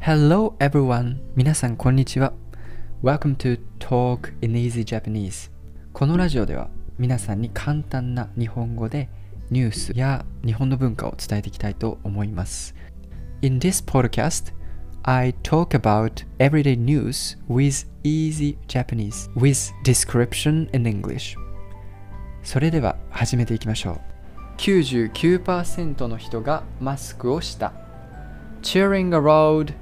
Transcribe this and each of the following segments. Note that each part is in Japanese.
Hello everyone! 皆さんこんにちは。Welcome to Talk in Easy Japanese. このラジオでは皆さんに簡単な日本語でニュースや日本の文化を伝えていきたいと思います。In this podcast, I talk about everyday news with easy Japanese with description in English. それでは始めていきましょう。99%の人がマスクをした。Cheering around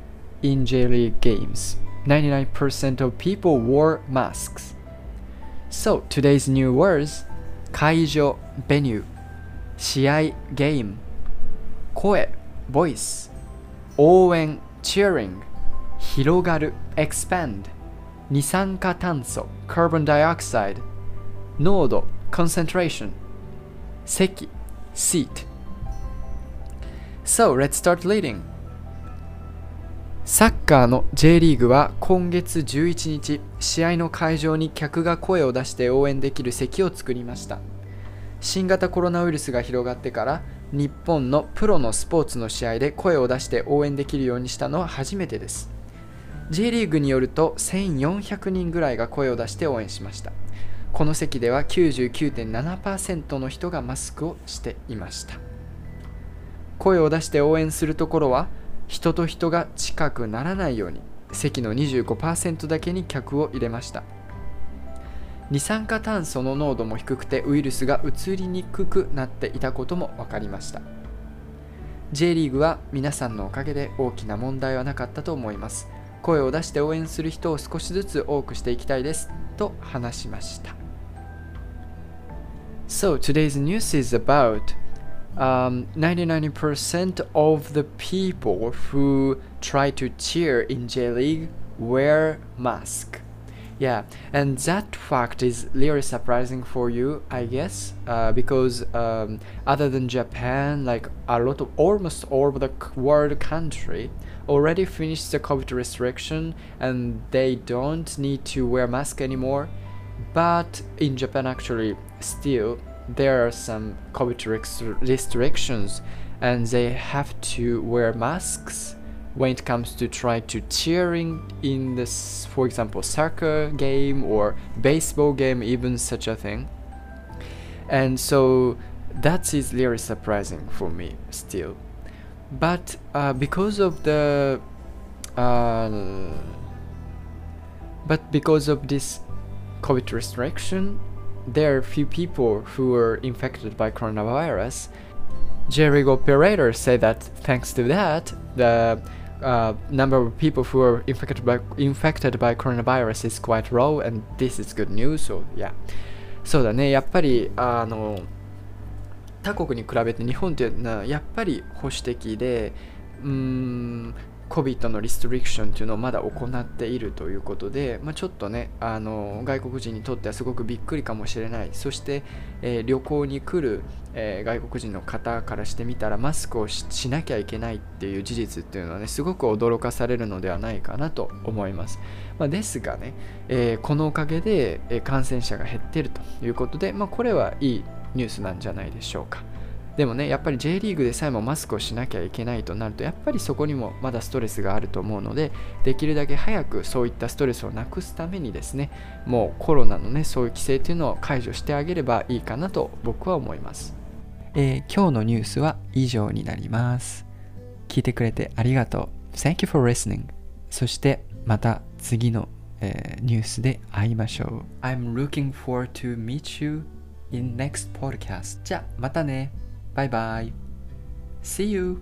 in J League games. 99% of people wore masks. So, today's new words 会場 venue 試合 game 声 voice 応援 cheering 広がる expand 二酸化炭素 carbon dioxide 濃度 concentration 席 seat. So let's start leading. サッカーの J リーグは今月11日試合の会場に客が声を出して応援できる席を作りました。新型コロナウイルスが広がってから日本のプロのスポーツの試合で声を出して応援できるようにしたのは初めてです。J リーグによると1400人ぐらいが声を出して応援しました。この席では99.7%の人がマスクをしていました。声を出して応援するところは人と人が近くならないように席の25%だけに客を入れました。二酸化炭素の濃度も低くてウイルスが移りにくくなっていたことも分かりました。J リーグは皆さんのおかげで大きな問題はなかったと思います。声を出して応援する人を少しずつ多くしていきたいです。と話しました。So today's news is about um, 99% of the people who try to cheer in J League wear mask. Yeah, and that fact is really surprising for you, I guess, uh, because um, other than Japan, like a lot of almost all the world country already finished the COVID restriction and they don't need to wear mask anymore. But in Japan, actually, still there are some COVID restrictions and they have to wear masks when it comes to try to cheering in this for example soccer game or baseball game even such a thing. And so that is really surprising for me still. But uh, because of the uh, but because of this covid restriction there are few people who were infected by coronavirus. Jerry operators say that thanks to that, the uh, number of people who are infected by infected by coronavirus is quite low, and this is good news. So yeah. そうだね、やっぱりあの他国に比べて日本っていうのはやっぱり保守的で、うーん COVID のリストリクションというのをまだ行っているということで、まあ、ちょっとねあの外国人にとってはすごくびっくりかもしれない。そして、えー、旅行に来る、えー、外国人の方からしてみたらマスクをしなきゃいけないっていう事実っていうのはねすごく驚かされるのではないかなと思います、まあ、ですがね、えー、このおかげで、感染者が減っているということで、まあ、これはいいニュースなんじゃないでしょうか。でもね、やっぱり J リーグでさえもマスクをしなきゃいけないとなると、やっぱりそこにもまだストレスがあると思うので、できるだけ早くそういったストレスをなくすためにですね、もうコロナのね、そういう規制というのを解除してあげればいいかなと僕は思います。えー、今日のニュースは以上になります。聞いてくれてありがとう。Thank you for listening. そしてまた次の、えー、ニュースで会いましょう。I'm looking forward to meet you in next podcast. じゃあまたね。Bye bye. See you.